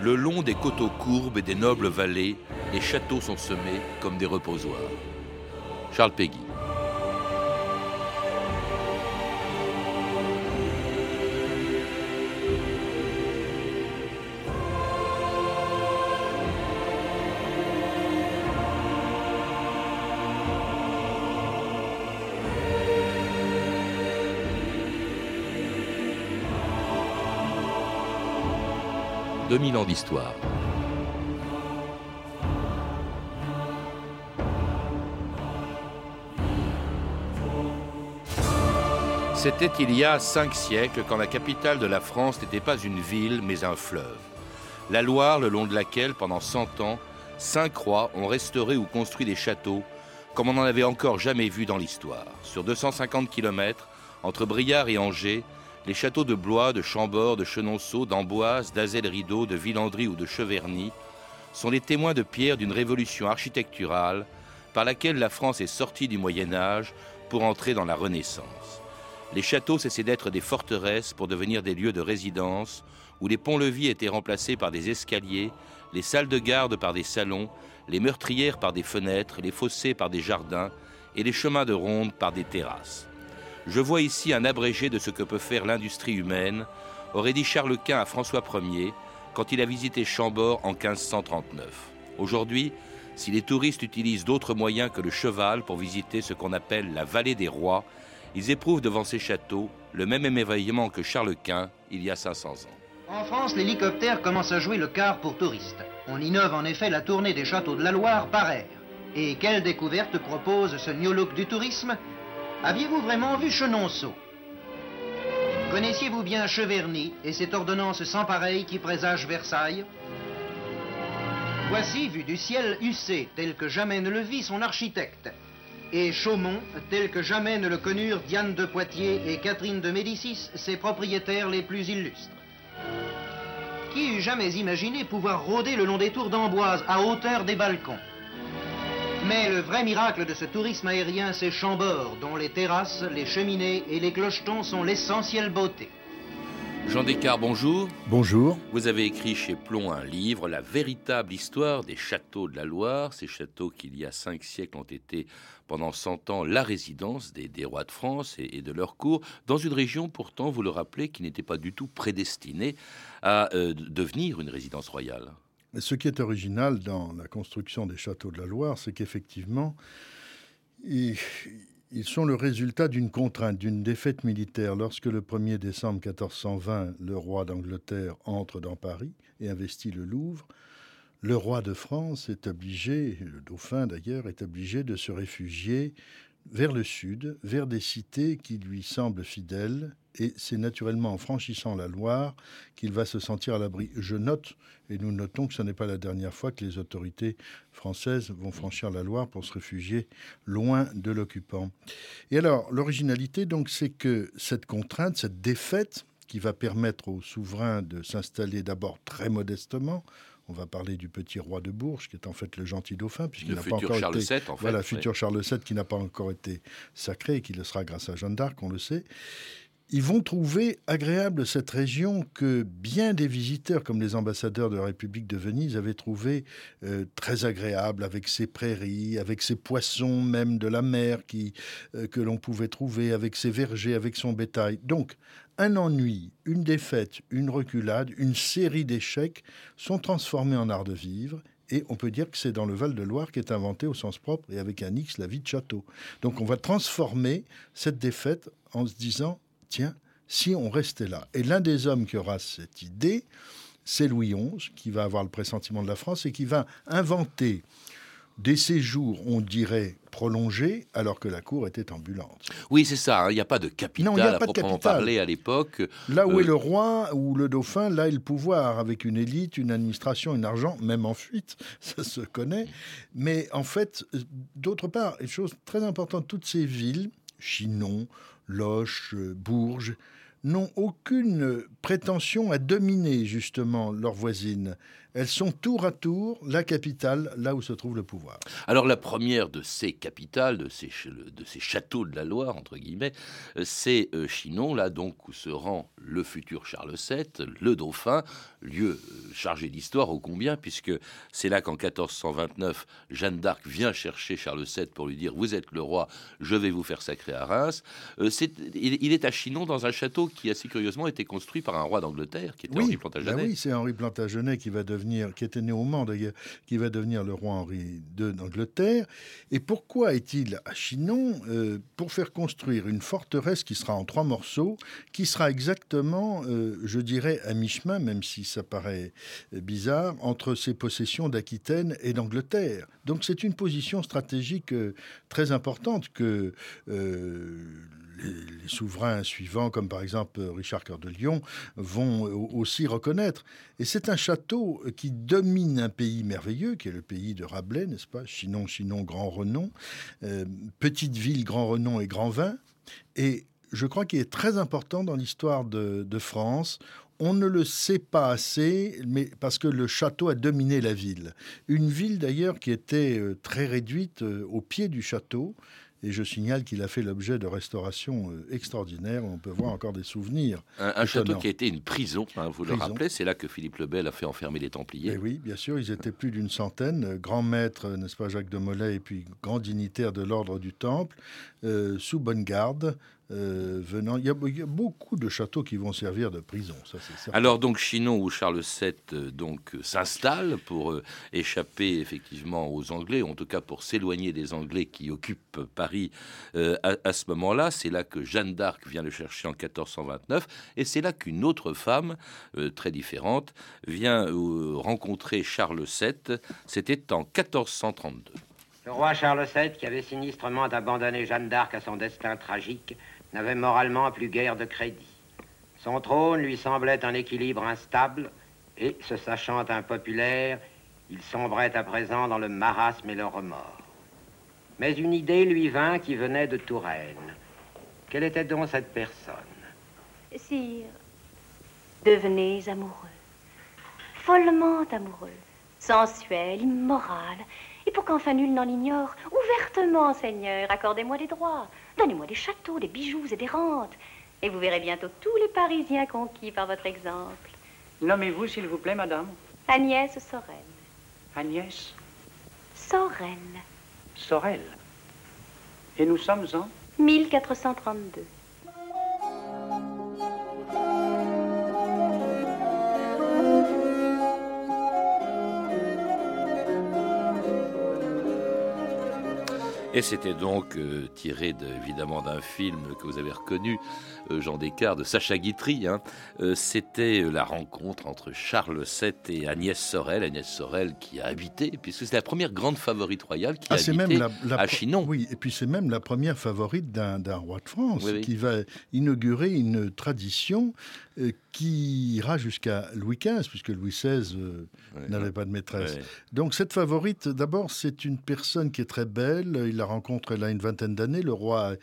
Le long des coteaux courbes et des nobles vallées, les châteaux sont semés comme des reposoirs. Charles Péguy. 2000 ans d'histoire. C'était il y a cinq siècles quand la capitale de la France n'était pas une ville mais un fleuve. La Loire, le long de laquelle, pendant 100 ans, cinq rois ont restauré ou construit des châteaux comme on n'en avait encore jamais vu dans l'histoire. Sur 250 km, entre Briard et Angers, les châteaux de Blois, de Chambord, de Chenonceau, d'Amboise, d'Azel-Rideau, de Villandry ou de Cheverny sont les témoins de pierre d'une révolution architecturale par laquelle la France est sortie du Moyen Âge pour entrer dans la Renaissance. Les châteaux cessaient d'être des forteresses pour devenir des lieux de résidence où les ponts-levis étaient remplacés par des escaliers, les salles de garde par des salons, les meurtrières par des fenêtres, les fossés par des jardins et les chemins de ronde par des terrasses. Je vois ici un abrégé de ce que peut faire l'industrie humaine, aurait dit Charles Quint à François Ier quand il a visité Chambord en 1539. Aujourd'hui, si les touristes utilisent d'autres moyens que le cheval pour visiter ce qu'on appelle la vallée des rois, ils éprouvent devant ces châteaux le même émerveillement que Charles Quint il y a 500 ans. En France, l'hélicoptère commence à jouer le quart pour touristes. On innove en effet la tournée des châteaux de la Loire par air. Et quelle découverte propose ce new look du tourisme? Aviez-vous vraiment vu Chenonceau? Connaissiez-vous bien Cheverny et cette ordonnance sans pareil qui présage Versailles? Voici, vu du ciel, Hussé, tel que jamais ne le vit son architecte, et Chaumont, tel que jamais ne le connurent Diane de Poitiers et Catherine de Médicis, ses propriétaires les plus illustres. Qui eût jamais imaginé pouvoir rôder le long des tours d'Amboise à hauteur des balcons? Mais le vrai miracle de ce tourisme aérien, c'est Chambord, dont les terrasses, les cheminées et les clochetons sont l'essentielle beauté. Jean Descartes, bonjour. Bonjour. Vous avez écrit chez Plomb un livre, La véritable histoire des châteaux de la Loire. Ces châteaux qui, il y a cinq siècles, ont été pendant 100 ans la résidence des, rois de France et, de leur cour, dans une région pourtant, vous le rappelez, qui n'était pas du tout prédestinée à euh, devenir une résidence royale. Ce qui est original dans la construction des châteaux de la Loire, c'est qu'effectivement, ils, sont le résultat d'une contrainte, d'une défaite militaire. Lorsque le 1er décembre 1420, le roi d'Angleterre entre dans Paris et investit le Louvre, le roi de France est obligé, le dauphin d'ailleurs, est obligé de se réfugier vers le sud, vers des cités qui lui semblent fidèles, et c'est naturellement en franchissant la Loire qu'il va se sentir à l'abri. Je note, et nous notons que ce n'est pas la dernière fois que les autorités françaises vont franchir la Loire pour se réfugier loin de l'occupant. Et alors, l'originalité, donc, c'est que cette contrainte, cette défaite, qui va permettre aux souverains de s'installer d'abord très modestement, on va parler du petit roi de Bourges, qui est en fait le gentil dauphin, puisqu'il n'a pas encore Charles été... VII, en fait, voilà, futur Charles VII, qui n'a pas encore été sacré et qui le sera grâce à Jeanne d'Arc, on le sait ils vont trouver agréable cette région que bien des visiteurs, comme les ambassadeurs de la République de Venise, avaient trouvé euh, très agréable, avec ses prairies, avec ses poissons même de la mer euh, que l'on pouvait trouver, avec ses vergers, avec son bétail. Donc, un ennui, une défaite, une reculade, une série d'échecs sont transformés en art de vivre et on peut dire que c'est dans le Val-de-Loire qu'est inventé au sens propre et avec un X la vie de château. Donc on va transformer cette défaite en se disant tiens, si on restait là. Et l'un des hommes qui aura cette idée, c'est Louis XI, qui va avoir le pressentiment de la France et qui va inventer des séjours, on dirait, prolongés, alors que la cour était ambulante. Oui, c'est ça. Hein. Il n'y a pas de capitale non, à proprement parler à l'époque. Là où est euh, le roi ou le dauphin, là est le pouvoir, avec une élite, une administration, un argent, même en fuite, ça se connaît. Mais en fait, euh, d'autre part, une chose très importante, toutes ces villes, Chinon, Loche, Bourges, n'ont aucune prétention à dominer justement leurs voisines. Elles sont tour à tour la capitale, là où se trouve le pouvoir. Alors la première de ces capitales, de ces, de ces châteaux de la Loire, entre guillemets, euh, c'est euh, Chinon, là donc où se rend le futur Charles VII, le dauphin, lieu euh, chargé d'histoire ô combien, puisque c'est là qu'en 1429, Jeanne d'Arc vient chercher Charles VII pour lui dire Vous êtes le roi, je vais vous faire sacrer à Reims. il, est à Chinon dans un château qui, assez curieusement, été construit par un roi d'Angleterre, qui était Henri Plantagenet. Bah oui, c'est Henri Plantagenet qui va devenir, qui était né au Mans d'ailleurs, qui va devenir le roi Henri II d'Angleterre. Et pourquoi est-il à Chinon euh, Pour faire construire une forteresse qui sera en trois morceaux, qui sera exactement, euh, je dirais, à mi-chemin, même si ça paraît bizarre, entre ses possessions d'Aquitaine et d'Angleterre? Donc c'est une position stratégique euh, très importante que les, souverains suivants, comme par exemple Richard Cœur de Lion, vont aussi reconnaître. Et c'est un château qui domine un pays merveilleux, qui est le pays de Rabelais, n'est-ce pas? Chinon, Chinon, grand renom. Euh, petite ville, grand renom et grand vin. Et je crois qu'il est très important dans l'histoire de, France. On ne le sait pas assez, mais parce que le château a dominé la ville. Une ville d'ailleurs qui était euh, très réduite euh, au pied du château. Et je signale qu'il a fait l'objet de restaurations euh, extraordinaires. On peut voir encore des souvenirs. Un, château qui a été une prison, hein, vous le rappelez. C'est là que Philippe le Bel a fait enfermer les Templiers. Et eh oui, bien sûr, ils étaient plus d'une centaine. Euh, grand maître, euh, n'est-ce pas, Jacques de Molay, et puis grand dignitaire de l'ordre du Temple, sous bonne garde, euh, venant. Il y, a, beaucoup de châteaux qui vont servir de prison. Ça, Alors donc Chinon où Charles VII euh, donc euh, s'installe pour échapper effectivement aux Anglais, en tout cas pour s'éloigner des Anglais qui occupent Paris à, ce moment-là. C'est là que Jeanne d'Arc vient le chercher en 1429 et c'est là qu'une autre femme très différente vient rencontrer Charles VII. C'était en 1432. Le roi Charles VII, qui avait sinistrement abandonné Jeanne d'Arc à son destin tragique, n'avait moralement plus guère de crédit. Son trône lui semblait un équilibre instable, et, se sachant impopulaire, il sombrait à présent dans le marasme et le remords. Mais une idée lui vint qui venait de Touraine. Quelle était donc cette personne? Sire, devenez amoureux, follement amoureux, sensuel, immoral, et pour qu'enfin nul n'en ignore, ouvertement, Seigneur, accordez-moi des droits. Donnez-moi des châteaux, des bijoux et des rentes. Et vous verrez bientôt tous les Parisiens conquis par votre exemple. Nommez-vous, s'il vous plaît, madame Agnès Sorel. Agnès Sorel. Sorel. Et nous sommes en? 1432. Et c'était donc euh, tiré évidemment d'un film que vous avez reconnu, euh, Jean Descartes, de Sacha Guitry. Hein. Euh, c'était la rencontre entre Charles VII et Agnès Sorel. Agnès Sorel qui a habité, puisque c'est la première grande favorite royale qui a ah, habité même à Chinon. Oui, et puis c'est même la première favorite d'un roi de France qui va inaugurer une tradition qui ira jusqu'à Louis XV, puisque Louis XVI n'avait pas de maîtresse. Donc cette favorite, d'abord, c'est une personne qui est très belle. Il a rencontre elle a une vingtaine d'années. Le roi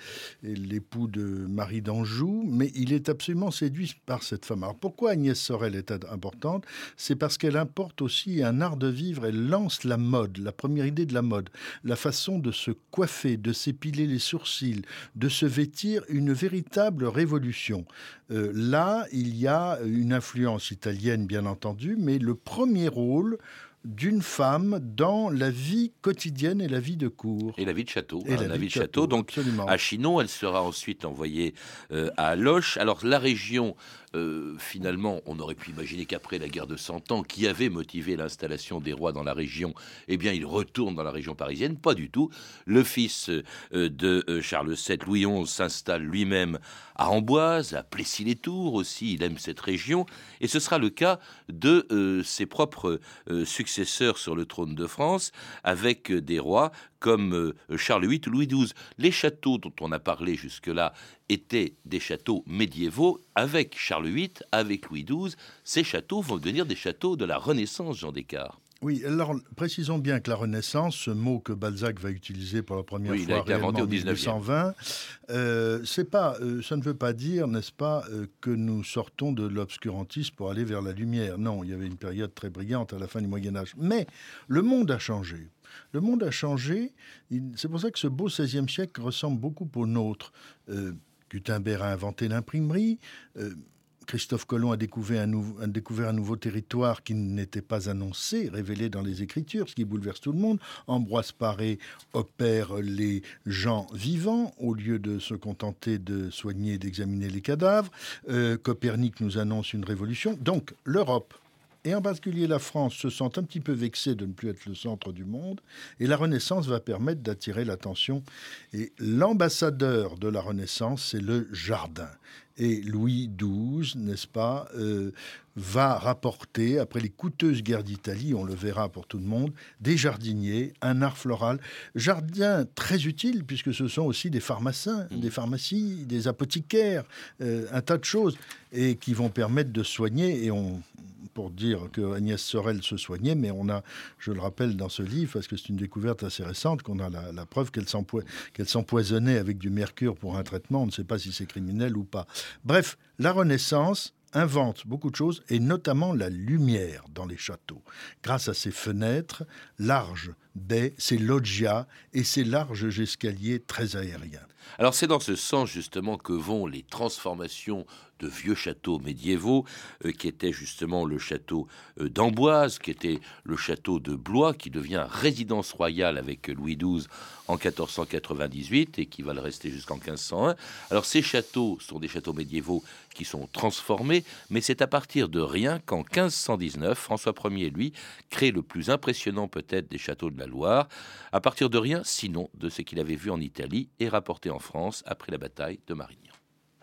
est l'époux de Marie d'Anjou, mais il est absolument séduit par cette femme. Alors pourquoi Agnès Sorel est importante? C'est parce qu'elle importe aussi un art de vivre. Elle lance la mode, la première idée de la mode, la façon de se coiffer, de s'épiler les sourcils, de se vêtir, une véritable révolution. Euh, là, il y a une influence italienne, bien entendu, mais le premier rôle d'une femme dans la vie quotidienne et la vie de cour. Et la vie de château. Et hein, la, vie de château. Donc à Chinon, elle sera ensuite envoyée euh, à Loche. Alors la région euh, finalement, on aurait pu imaginer qu'après la guerre de Cent Ans, qui avait motivé l'installation des rois dans la région, eh bien, il retourne dans la région parisienne. Pas du tout. Le fils euh, de euh, Charles VII, Louis XI, s'installe lui-même à Amboise, à Plessis-les-Tours aussi. Il aime cette région. Et ce sera le cas de ses propres successeurs sur le trône de France, avec des rois comme Charles VIII ou Louis XII. Les châteaux dont on a parlé jusque-là étaient des châteaux médiévaux avec Charles VIII, avec Louis XII. Ces châteaux vont devenir des châteaux de la Renaissance, Jean Descartes. Oui, alors précisons bien que la Renaissance, ce mot que Balzac va utiliser pour la première fois réellement en 1820, euh, c'est pas, euh, ça ne veut pas dire, n'est-ce pas, euh, que nous sortons de l'obscurantisme pour aller vers la lumière. Non, il y avait une période très brillante à la fin du Moyen Âge. Mais le monde a changé. Le monde a changé. C'est pour ça que ce beau XVIe siècle ressemble beaucoup au nôtre. Gutenberg a inventé l'imprimerie. Christophe Colomb a découvert un, nouveau territoire qui n'était pas annoncé, révélé dans les Écritures, ce qui bouleverse tout le monde. Ambroise Paré opère les gens vivants au lieu de se contenter de soigner et d'examiner les cadavres. Euh, Copernic nous annonce une révolution. Donc l'Europe et en particulier la France se sent un petit peu vexée de ne plus être le centre du monde, et la Renaissance va permettre d'attirer l'attention. Et l'ambassadeur de la Renaissance, c'est le jardin. Et Louis XII, n'est-ce pas, euh, va rapporter, après les coûteuses guerres d'Italie, on le verra pour tout le monde, des jardiniers, un art floral. Jardin très utile, puisque ce sont aussi des pharmaciens, mmh. des pharmacies, des apothicaires, euh, un tas de choses, et qui vont permettre de soigner. Et on, pour dire que Agnès Sorel se soignait, mais on a, je le rappelle dans ce livre, parce que c'est une découverte assez récente, qu'on a la, preuve qu'elle s'empoisonnait avec du mercure pour un traitement. On ne sait pas si c'est criminel ou pas. Bref, la Renaissance invente beaucoup de choses, et notamment la lumière dans les châteaux. Grâce à ces fenêtres larges baies, ces loggias et ces larges escaliers très aériens. Alors c'est dans ce sens justement que vont les transformations de vieux châteaux médiévaux, euh, qui était justement le château euh, d'Amboise, qui était le château de Blois, qui devient résidence royale avec Louis XII en 1498 et qui va le rester jusqu'en 1501. Alors ces châteaux sont des châteaux médiévaux qui sont transformés, mais c'est à partir de rien qu'en 1519, François Ier, lui, crée le plus impressionnant peut-être des châteaux de la Loire, à partir de rien, sinon de ce qu'il avait vu en Italie et rapporté en France après la bataille de Marignan.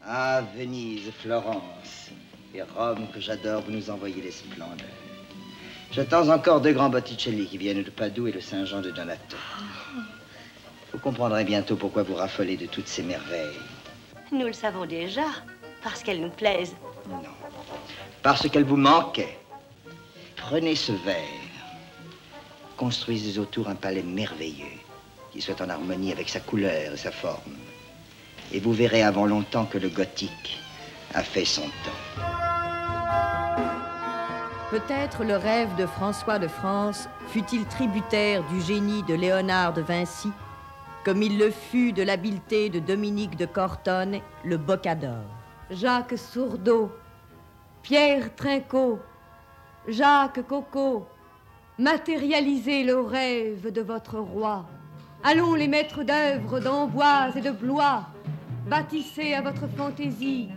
Ah, Venise, Florence et Rome, que j'adore, vous nous envoyez les splendeurs. J'attends encore deux grands Botticelli qui viennent de Padoue et le Saint-Jean de Donato. Vous comprendrez bientôt pourquoi vous raffolez de toutes ces merveilles. Nous le savons déjà, parce qu'elles nous plaisent. Non, parce qu'elles vous manquaient. Prenez ce verre, construisez autour un palais merveilleux, qui soit en harmonie avec sa couleur et sa forme et vous verrez avant longtemps que le gothique a fait son temps. Peut-être le rêve de François de France fut-il tributaire du génie de Léonard de Vinci, comme il le fut de l'habileté de Dominique de Cortone, le bocador. Jacques Sourdeau, Pierre Trinquot, Jacques Coco, matérialisez le rêve de votre roi. Allons les maîtres d'œuvre d'Amboise et de Blois, Bâtissez à votre fantaisie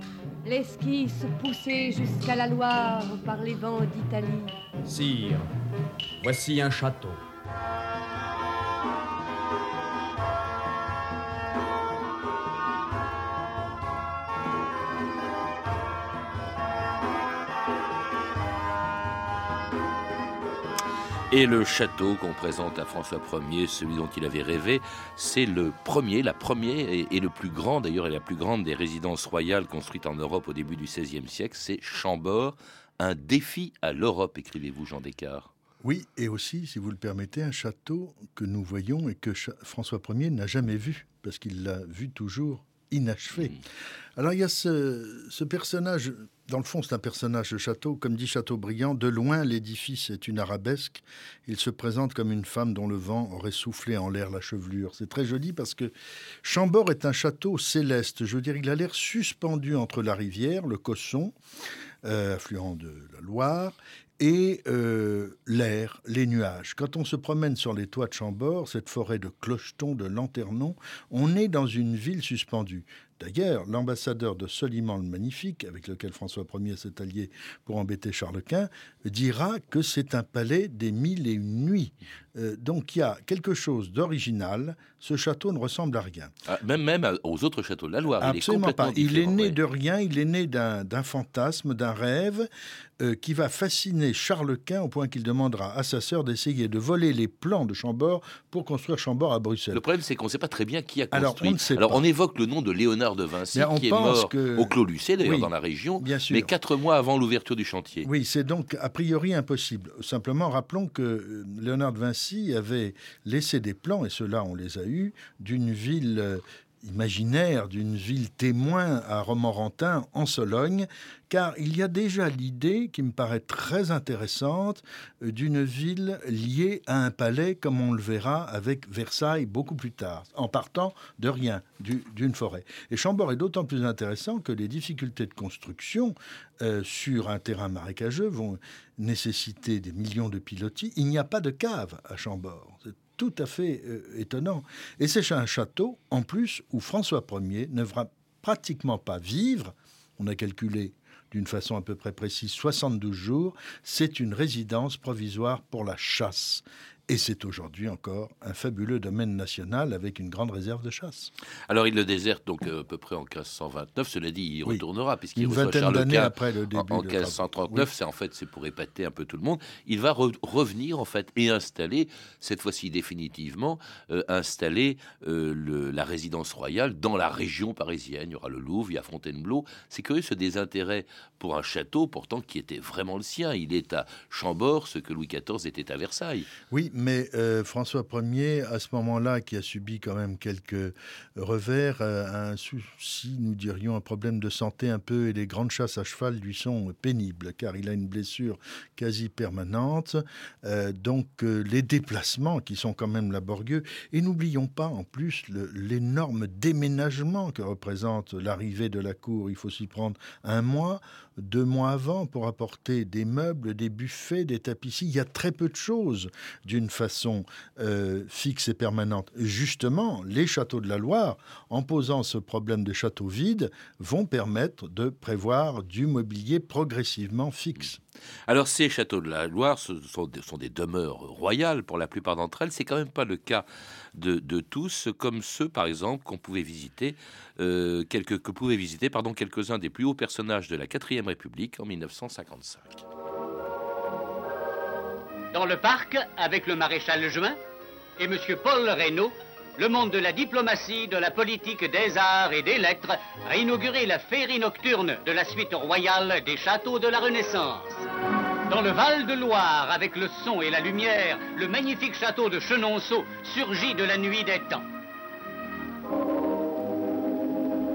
l'esquisse poussée jusqu'à la Loire par les vents d'Italie. Sire, voici un château. Et le château qu'on présente à François Ier, celui dont il avait rêvé, c'est le premier, la première et, le plus grand d'ailleurs, et la plus grande des résidences royales construites en Europe au début du XVIe siècle, c'est Chambord, un défi à l'Europe, écrivez-vous Jean Descartes. Oui, et aussi, si vous le permettez, un château que nous voyons et que François Ier n'a jamais vu, parce qu'il l'a vu toujours inachevé. Mmh. Alors il y a ce personnage dans le fond, c'est un personnage de château. Comme dit Chateaubriand, de loin, l'édifice est une arabesque. Il se présente comme une femme dont le vent aurait soufflé en l'air la chevelure. C'est très joli parce que Chambord est un château céleste. Je veux dire, il a l'air suspendu entre la rivière, le Cosson, euh, affluent de la Loire, et euh, l'air, les nuages. Quand on se promène sur les toits de Chambord, cette forêt de clochetons, de lanternons, on est dans une ville suspendue. D'ailleurs, l'ambassadeur de Soliman le Magnifique, avec lequel François Ier s'est allié pour embêter Charles Quint, dira que c'est un palais des mille et une nuits. Euh, donc il y a quelque chose d'original, ce château ne ressemble à rien. Ah, même, même aux autres châteaux de la Loire. Absolument il est pas. Il est né de rien, il est né d'un fantasme, d'un rêve euh, qui va fasciner Charles Quint au point qu'il demandera à sa sœur d'essayer de voler les plans de Chambord pour construire Chambord à Bruxelles. Le problème, c'est qu'on ne sait pas très bien qui a construit. Alors, on, Alors, on évoque le nom de Léonard de Vinci, qui est mort au Clos Lucé, d'ailleurs, dans la région, bien sûr. mais quatre mois avant l'ouverture du chantier. Oui, c'est donc a priori impossible. Simplement, rappelons que euh, Léonard de Vinci avait laissé des plans, et ceux-là, on les a eus, d'une ville euh, imaginaire d'une ville témoin à Romorantin, en Sologne, car il y a déjà l'idée, qui me paraît très intéressante, euh, d'une ville liée à un palais, comme on le verra avec Versailles beaucoup plus tard, en partant de rien, d'une forêt. Et Chambord est d'autant plus intéressant que les difficultés de construction euh, sur un terrain marécageux vont nécessiter des millions de pilotis. Il n'y a pas de cave à Chambord. Tout à fait euh, étonnant. Et c'est un château, en plus, où François Ier ne va pratiquement pas vivre. On a calculé d'une façon à peu près précise 72 jours. C'est une résidence provisoire pour la chasse. Et c'est aujourd'hui encore un fabuleux domaine national avec une grande réserve de chasse. Alors il le déserte donc euh, à peu près en 1529. Cela dit, il y retournera puisqu'il une reçoit Quint après le début en, en 1539. C'est en fait c'est pour épater un peu tout le monde. Il va re revenir en fait et installer cette fois-ci définitivement euh, installer euh, le, la résidence royale dans la région parisienne. Il y aura le Louvre, il y a Fontainebleau. C'est curieux ce désintérêt pour un château pourtant qui était vraiment le sien. Il est à Chambord ce que Louis XIV était à Versailles. Oui, mais euh, François Ier, à ce moment-là, qui a subi quand même quelques revers, euh, un souci, nous dirions, un problème de santé un peu, et les grandes chasses à cheval lui sont pénibles, car il a une blessure quasi permanente. Euh, donc les déplacements, qui sont quand même laborieux, et n'oublions pas en plus l'énorme déménagement que représente l'arrivée de la cour. Il faut s'y prendre un mois deux mois avant pour apporter des meubles, des buffets, des tapisseries. Il y a très peu de choses d'une façon euh, fixe et permanente. Justement, les châteaux de la Loire, en posant ce problème de châteaux vides, vont permettre de prévoir du mobilier progressivement fixe. Alors ces châteaux de la Loire sont, des, demeures royales pour la plupart d'entre elles. C'est quand même pas le cas de, tous, comme ceux par exemple qu'on pouvait visiter, euh, quelques, que pouvaient visiter pardon quelques-uns des plus hauts personnages de la 4 République en 1955. Dans le parc, avec le maréchal Juin et Monsieur Paul Reynaud, le monde de la diplomatie, de la politique, des arts et des lettres a inauguré la féerie nocturne de la suite royale des châteaux de la Renaissance. Dans le Val-de-Loire, avec le son et la lumière, le magnifique château de Chenonceau surgit de la nuit des temps.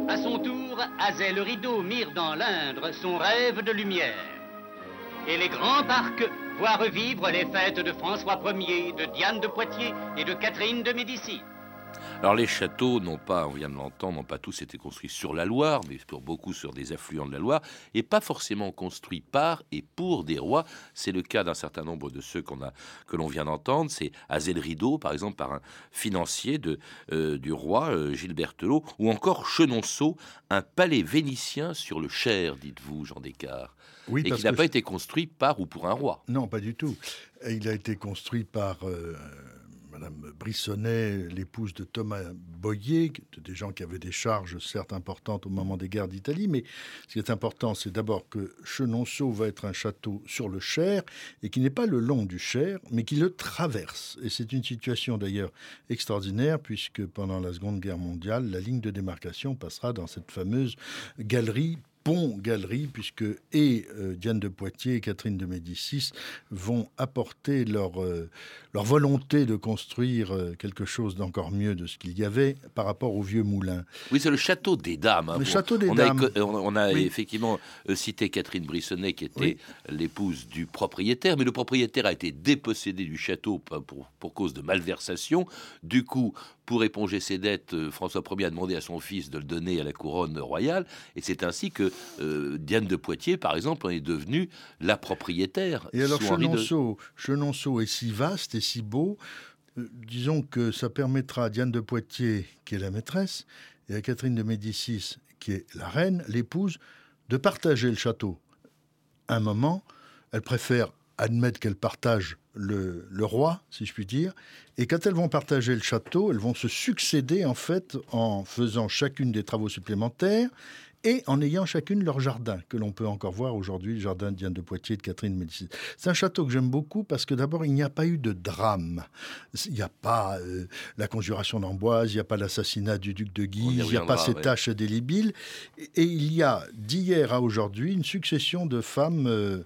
À son tour, Azay le rideau mire dans l'Indre son rêve de lumière. Et les grands parcs voient revivre les fêtes de François Ier, de Diane de Poitiers et de Catherine de Médicis. Alors les châteaux, non pas, on vient de l'entendre, n'ont pas tous été construits sur la Loire, mais pour beaucoup sur des affluents de la Loire, et pas forcément construits par et pour des rois. C'est le cas d'un certain nombre de ceux qu'on a, que l'on vient d'entendre. C'est Azel Rideau, par exemple, par un financier de, euh, du roi euh, Gilbert Telot, ou encore Chenonceau, un palais vénitien sur le Cher, dites-vous, Jean Descartes. Oui, et qui n'a pas été construit par ou pour un roi. Non, pas du tout. Il a été construit par euh, Madame Brissonnet, l'épouse de Thomas Boyer, des gens qui avaient des charges certes importantes au moment des guerres d'Italie, mais ce qui est important, c'est d'abord que Chenonceau va être un château sur le Cher, et qui n'est pas le long du Cher, mais qui le traverse. Et c'est une situation d'ailleurs extraordinaire, puisque pendant la Seconde Guerre mondiale, la ligne de démarcation passera dans cette fameuse galerie pont-galerie, puisque et euh, Diane de Poitiers et Catherine de Médicis vont apporter leur, euh, leur volonté de construire euh, quelque chose d'encore mieux de ce qu'il y avait par rapport au vieux moulin. Oui, c'est le château des dames. Hein, le bon, château des on dames. A, on a oui. effectivement cité Catherine Brissonnet, qui était Oui. l'épouse du propriétaire, mais le propriétaire a été dépossédé du château pour, pour, pour cause de malversation. Du coup, pour éponger ses dettes, euh, François Ier a demandé à son fils de le donner à la couronne royale, et c'est ainsi que euh, Diane de Poitiers, par exemple, en est devenue la propriétaire. Et alors. Chenonceau, Chenonceau est si vaste et si beau, euh, disons que ça permettra à Diane de Poitiers, qui est la maîtresse, et à Catherine de Médicis, qui est la reine, l'épouse, de partager le château. Un moment, elle préfère admettre qu'elles partagent le, le, roi, si je puis dire. Et quand elles vont partager le château, elles vont se succéder en fait en faisant chacune des travaux supplémentaires et en ayant chacune leur jardin, que l'on peut encore voir aujourd'hui, le jardin Diane de Poitiers de Catherine Médicis. C'est un château que j'aime beaucoup parce que d'abord, il n'y a pas eu de drame. Il n'y a pas euh, la conjuration d'Amboise, il n'y a pas l'assassinat du duc de Guise, il n'y a pas ces tâches délibiles. Et, il y a d'hier à aujourd'hui une succession de femmes euh,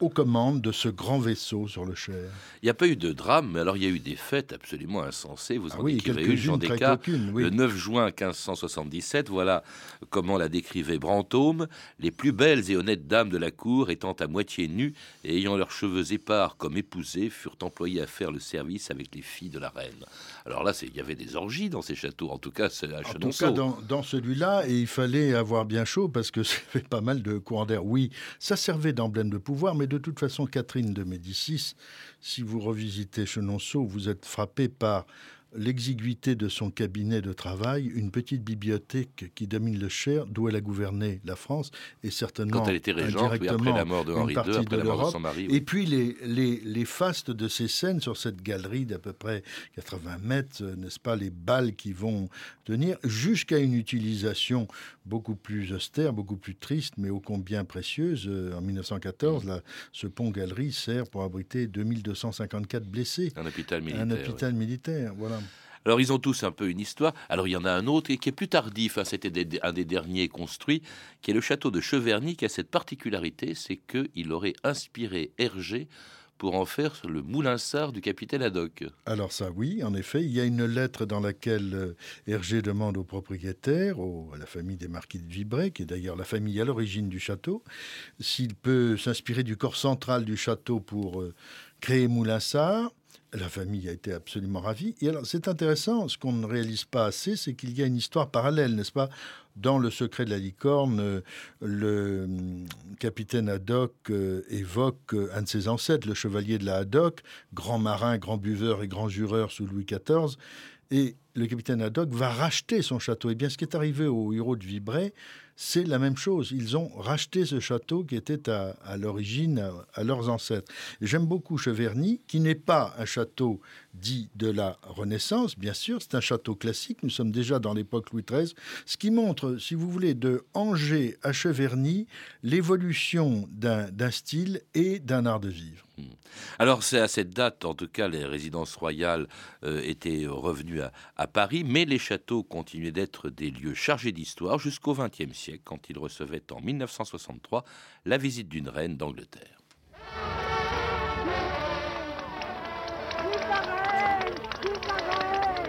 aux commandes de ce grand vaisseau sur le Cher. Il n'y a pas eu de drame, mais alors il y a eu des fêtes absolument insensées. Vous en ah oui, décrivez une, Jean Descartes, le 9 juin 1577. Voilà comment la décrivait Brantôme. Les plus belles et honnêtes dames de la cour, étant à moitié nues et ayant leurs cheveux épars comme épousées, furent employées à faire le service avec les filles de la reine. Alors là, il y avait des orgies dans ces châteaux. En tout cas, c'est à En tout cas, dans, celui-là, et il fallait avoir bien chaud parce que ça fait pas mal de courant d'air. Oui, ça servait d'emblème de pouvoir, mais de toute façon, Catherine de Médicis, si vous revisitez Chenonceau, vous êtes frappé par l'exiguïté de son cabinet de travail, une petite bibliothèque qui domine le Cher, d'où elle a gouverné la France et certainement Quand elle était régente, après la mort de Henri II, après la mort de son mari. Et puis les, les, les, fastes de ces scènes sur cette galerie d'à peu près 80 mètres, n'est-ce pas, les balles qui vont tenir, jusqu'à une utilisation beaucoup plus austère, beaucoup plus triste, mais ô combien précieuse. Euh, en 1914, là, ce pont-galerie sert pour abriter 2254 blessés. Un hôpital militaire. Un hôpital militaire, voilà. Alors ils ont tous un peu une histoire. Alors il y en a un autre qui est plus tardif, hein, c'était un des derniers construits, qui est le château de Cheverny, qui a cette particularité, c'est qu'il aurait inspiré Hergé pour en faire le moulinsard du capitaine Haddock. Alors ça, oui, en effet, il y a une lettre dans laquelle euh, Hergé demande au propriétaire, à la famille des marquis de Vibray, qui est d'ailleurs la famille à l'origine du château, s'il peut s'inspirer du corps central du château pour euh, créer Moulinsard. La famille a été absolument ravie. Et alors, c'est intéressant, ce qu'on ne réalise pas assez, c'est qu'il y a une histoire parallèle, n'est-ce pas? Dans Le secret de la licorne, euh, le hum, capitaine Haddock euh, évoque euh, un de ses ancêtres, le chevalier de la Haddock, grand marin, grand buveur et grand jureur sous Louis XIV. Et le capitaine Haddock va racheter son château. Et bien, ce qui est arrivé aux héros de Vibray, c'est la même chose. Ils ont racheté ce château qui était à, l'origine, à, leurs ancêtres. J'aime beaucoup Cheverny, qui n'est pas un château dit de la Renaissance, bien sûr, c'est un château classique, nous sommes déjà dans l'époque Louis XIII, ce qui montre, si vous voulez, de Angers à Cheverny, l'évolution d'un style et d'un art de vivre. Hmm. Alors c'est à cette date, en tout cas, les résidences royales euh, étaient revenues à, Paris, mais les châteaux continuaient d'être des lieux chargés d'histoire jusqu'au XXe siècle quand il recevait en 1963 la visite d'une reine d'Angleterre.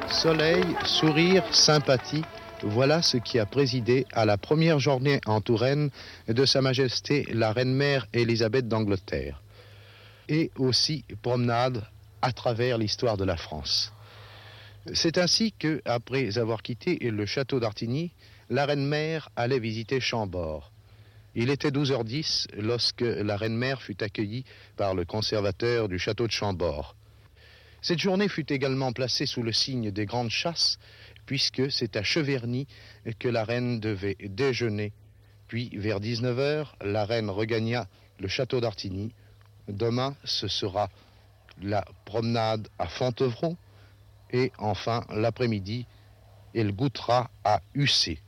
Soleil, sourire, sympathie, voilà ce qui a présidé à la première journée en Touraine de Sa Majesté la Reine-Mère Élisabeth d'Angleterre. Et aussi promenade à travers l'histoire de la France. C'est ainsi que, après avoir quitté le château d'Artigny, la reine-mère allait visiter Chambord. Il était 12h10 lorsque la reine-mère fut accueillie par le conservateur du château de Chambord. Cette journée fut également placée sous le signe des grandes chasses, puisque c'est à Cheverny que la reine devait déjeuner. Puis, vers 19h, la reine regagna le château d'Artigny. Demain, ce sera la promenade à Fontevraud. Et enfin, l'après-midi, elle goûtera à Ussé.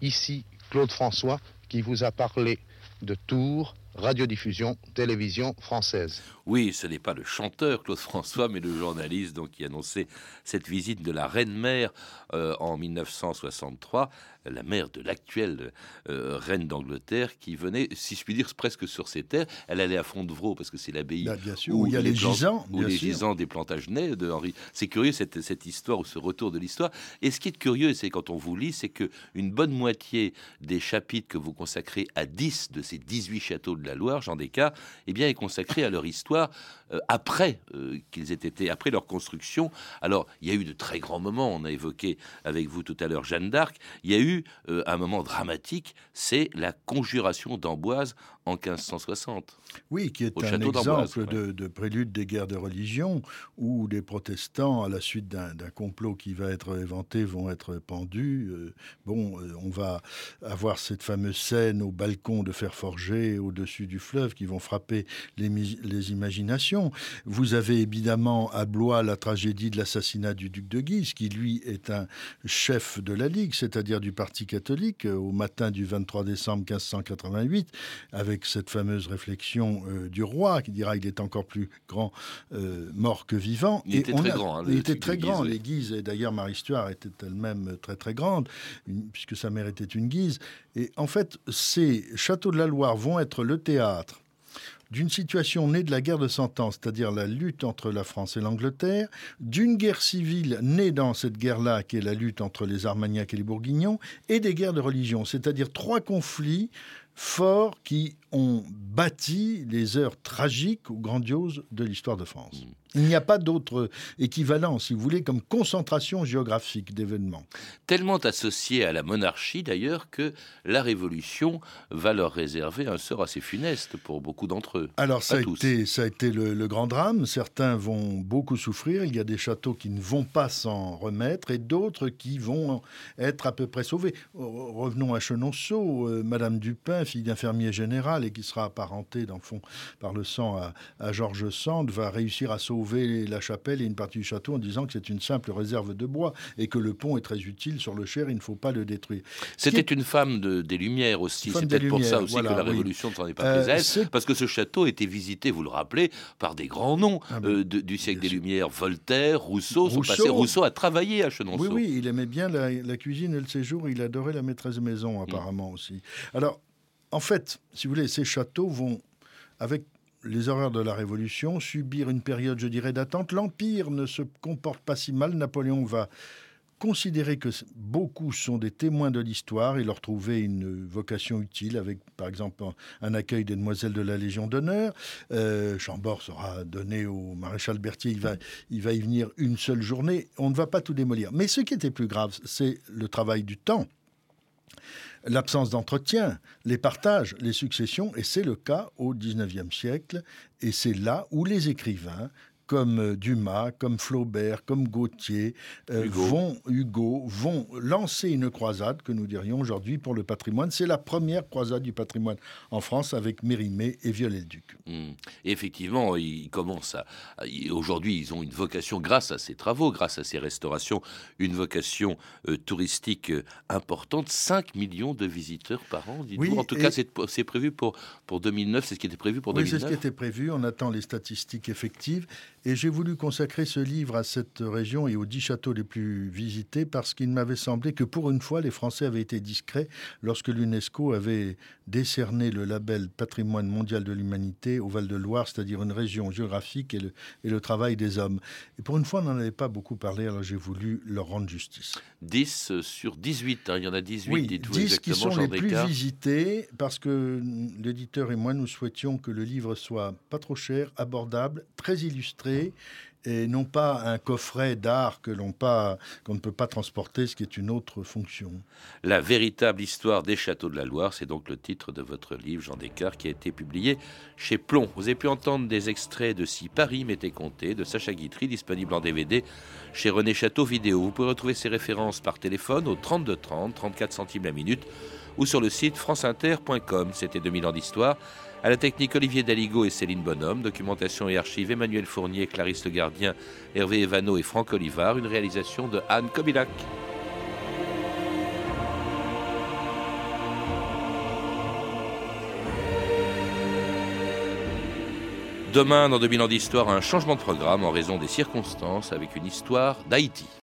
Ici, Claude François, qui vous a parlé de Tours, radiodiffusion, télévision française. Oui, ce n'est pas le chanteur Claude François, mais le journaliste donc, qui annonçait cette visite de la reine-mère euh, en 1963, la mère de l'actuelle euh, reine d'Angleterre, qui venait, si je puis dire, presque sur ses terres. Elle allait à Fontevraud, parce que c'est l'abbaye bah, où, il y a les, gisants, où les gisants des plantages nés de Henri. C'est curieux cette, cette histoire ou ce retour de l'histoire. Et ce qui est curieux, c'est quand on vous lit, c'est que une bonne moitié des chapitres que vous consacrez à 10 de ces 18 châteaux de la Loire, Jean Descartes, eh bien, est consacré à leur histoire Valla euh, après euh, qu'ils aient été, après leur construction. Alors, il y a eu de très grands moments. On a évoqué avec vous tout à l'heure Jeanne d'Arc. Il y a eu euh, un moment dramatique, c'est la conjuration d'Amboise en 1560. Oui, qui est un exemple de, prélude des guerres de religion où les protestants, à la suite d'un complot qui va être éventé, vont être pendus. bon, on va avoir cette fameuse scène au balcon de fer forgé au-dessus du fleuve qui vont frapper les, les imaginaires Vous avez évidemment à Blois la tragédie de l'assassinat du duc de Guise, qui lui est un chef de la Ligue, c'est-à-dire du Parti catholique, euh, au matin du 23 décembre 1588, avec cette fameuse réflexion euh, du roi qui dira il est encore plus grand euh, mort que vivant. Il était très grand. Hein, il était très grand. Les Guises, et d'ailleurs Marie Stuart était elle-même très très grande, puisque sa mère était une Guise. Et en fait, ces châteaux de la Loire vont être le théâtre d'une situation née de la guerre de Cent Ans, c'est-à-dire la lutte entre la France et l'Angleterre, d'une guerre civile née dans cette guerre-là, qui est la lutte entre les Armagnacs et les Bourguignons, et des guerres de religion, c'est-à-dire trois conflits forts qui ont bâti les heures tragiques ou grandioses de l'histoire de France. Mm. Il n'y a pas d'autre équivalent, si vous voulez, comme concentration géographique d'événements. Tellement associé à la monarchie, d'ailleurs, que la Révolution va leur réserver un sort assez funeste pour beaucoup d'entre eux. Alors, ça a, été, ça a été le, grand drame. Certains vont beaucoup souffrir. Il y a des châteaux qui ne vont pas s'en remettre et d'autres qui vont être à peu près sauvés. Revenons à Chenonceau. Euh, Madame Dupin, fille d'infirmier général et qui sera apparentée, dans le fond, par le sang à, à Georges Sand, va réussir à sauver la chapelle et une partie du château en disant que c'est une simple réserve de bois et que le pont est très utile sur le Cher, il ne faut pas le détruire. C'était une femme des Lumières aussi, c'est peut-être pour ça aussi que la Révolution ne s'en est pas euh, prise parce que ce château était visité, vous le rappelez, par des grands noms ah ben, euh, du siècle des Lumières, Voltaire, Rousseau, Rousseau. Passé, Rousseau a travaillé à Chenonceau. Oui, oui, il aimait bien la, cuisine et le séjour, il adorait la maîtresse maison apparemment aussi. Alors, en fait, si vous voulez, ces châteaux vont, avec les horreurs de la Révolution, subir une période, je dirais, d'attente. L'Empire ne se comporte pas si mal. Napoléon va considérer que beaucoup sont des témoins de l'histoire et leur trouver une vocation utile avec, par exemple, un accueil des demoiselles de la Légion d'honneur. Euh, Chambord sera donné au maréchal Berthier. Il va, il va y venir une seule journée. On ne va pas tout démolir. Mais ce qui était plus grave, c'est le travail du temps l'absence d'entretien, les partages, les successions, et c'est le cas au XIXe siècle, et c'est là où les écrivains comme euh, Dumas, comme Flaubert, comme Gautier, euh, vont Hugo vont lancer une croisade que nous dirions aujourd'hui pour le patrimoine. C'est la première croisade du patrimoine en France avec Mérimée et Viollet-le-Duc. Hmm. Effectivement, ils commencent à. Aujourd'hui, ils ont une vocation, grâce à ces travaux, grâce à ces restaurations, une vocation euh, touristique importante. 5 millions de visiteurs par an, oui, En tout cas, c'est prévu pour, pour 2009. C'est ce qui était prévu pour oui, 2009. c'est ce qui était prévu. On attend les statistiques effectives. Et j'ai voulu consacrer ce livre à cette région et aux dix châteaux les plus visités parce qu'il m'avait semblé que pour une fois, les Français avaient été discrets lorsque l'UNESCO avait décerné le label Patrimoine mondial de l'humanité au Val-de-Loire, c'est-à-dire une région géographique et le, et le, travail des hommes. Et pour une fois, on n'en avait pas beaucoup parlé, alors j'ai voulu leur rendre justice. 10 sur 18, hein. il y en a 18, oui, dites-vous 10 qui sont les plus visités parce que l'éditeur et moi, nous souhaitions que le livre soit pas trop cher, abordable, très illustré et non pas un coffret d'art que l'on qu'on ne peut pas transporter, ce qui est une autre fonction. La véritable histoire des châteaux de la Loire, c'est donc le titre de votre livre, Jean Descartes, qui a été publié chez Plomb. Vous avez pu entendre des extraits de Si Paris m'était compté de Sacha Guitry, disponible en DVD chez René Château Vidéo. Vous pouvez retrouver ces références par téléphone au 32 30, 34 centimes la minute, ou sur le site franceinter.com. C'était 2000 ans d'histoire. À la technique, Olivier Daligo et Céline Bonhomme. Documentation et archives, Emmanuel Fournier, Clarisse Le Gardien, Hervé Evano et Franck Olivard. Une réalisation de Anne Kobilac. Demain, dans 2000 ans d'histoire, un changement de programme en raison des circonstances avec une histoire d'Haïti.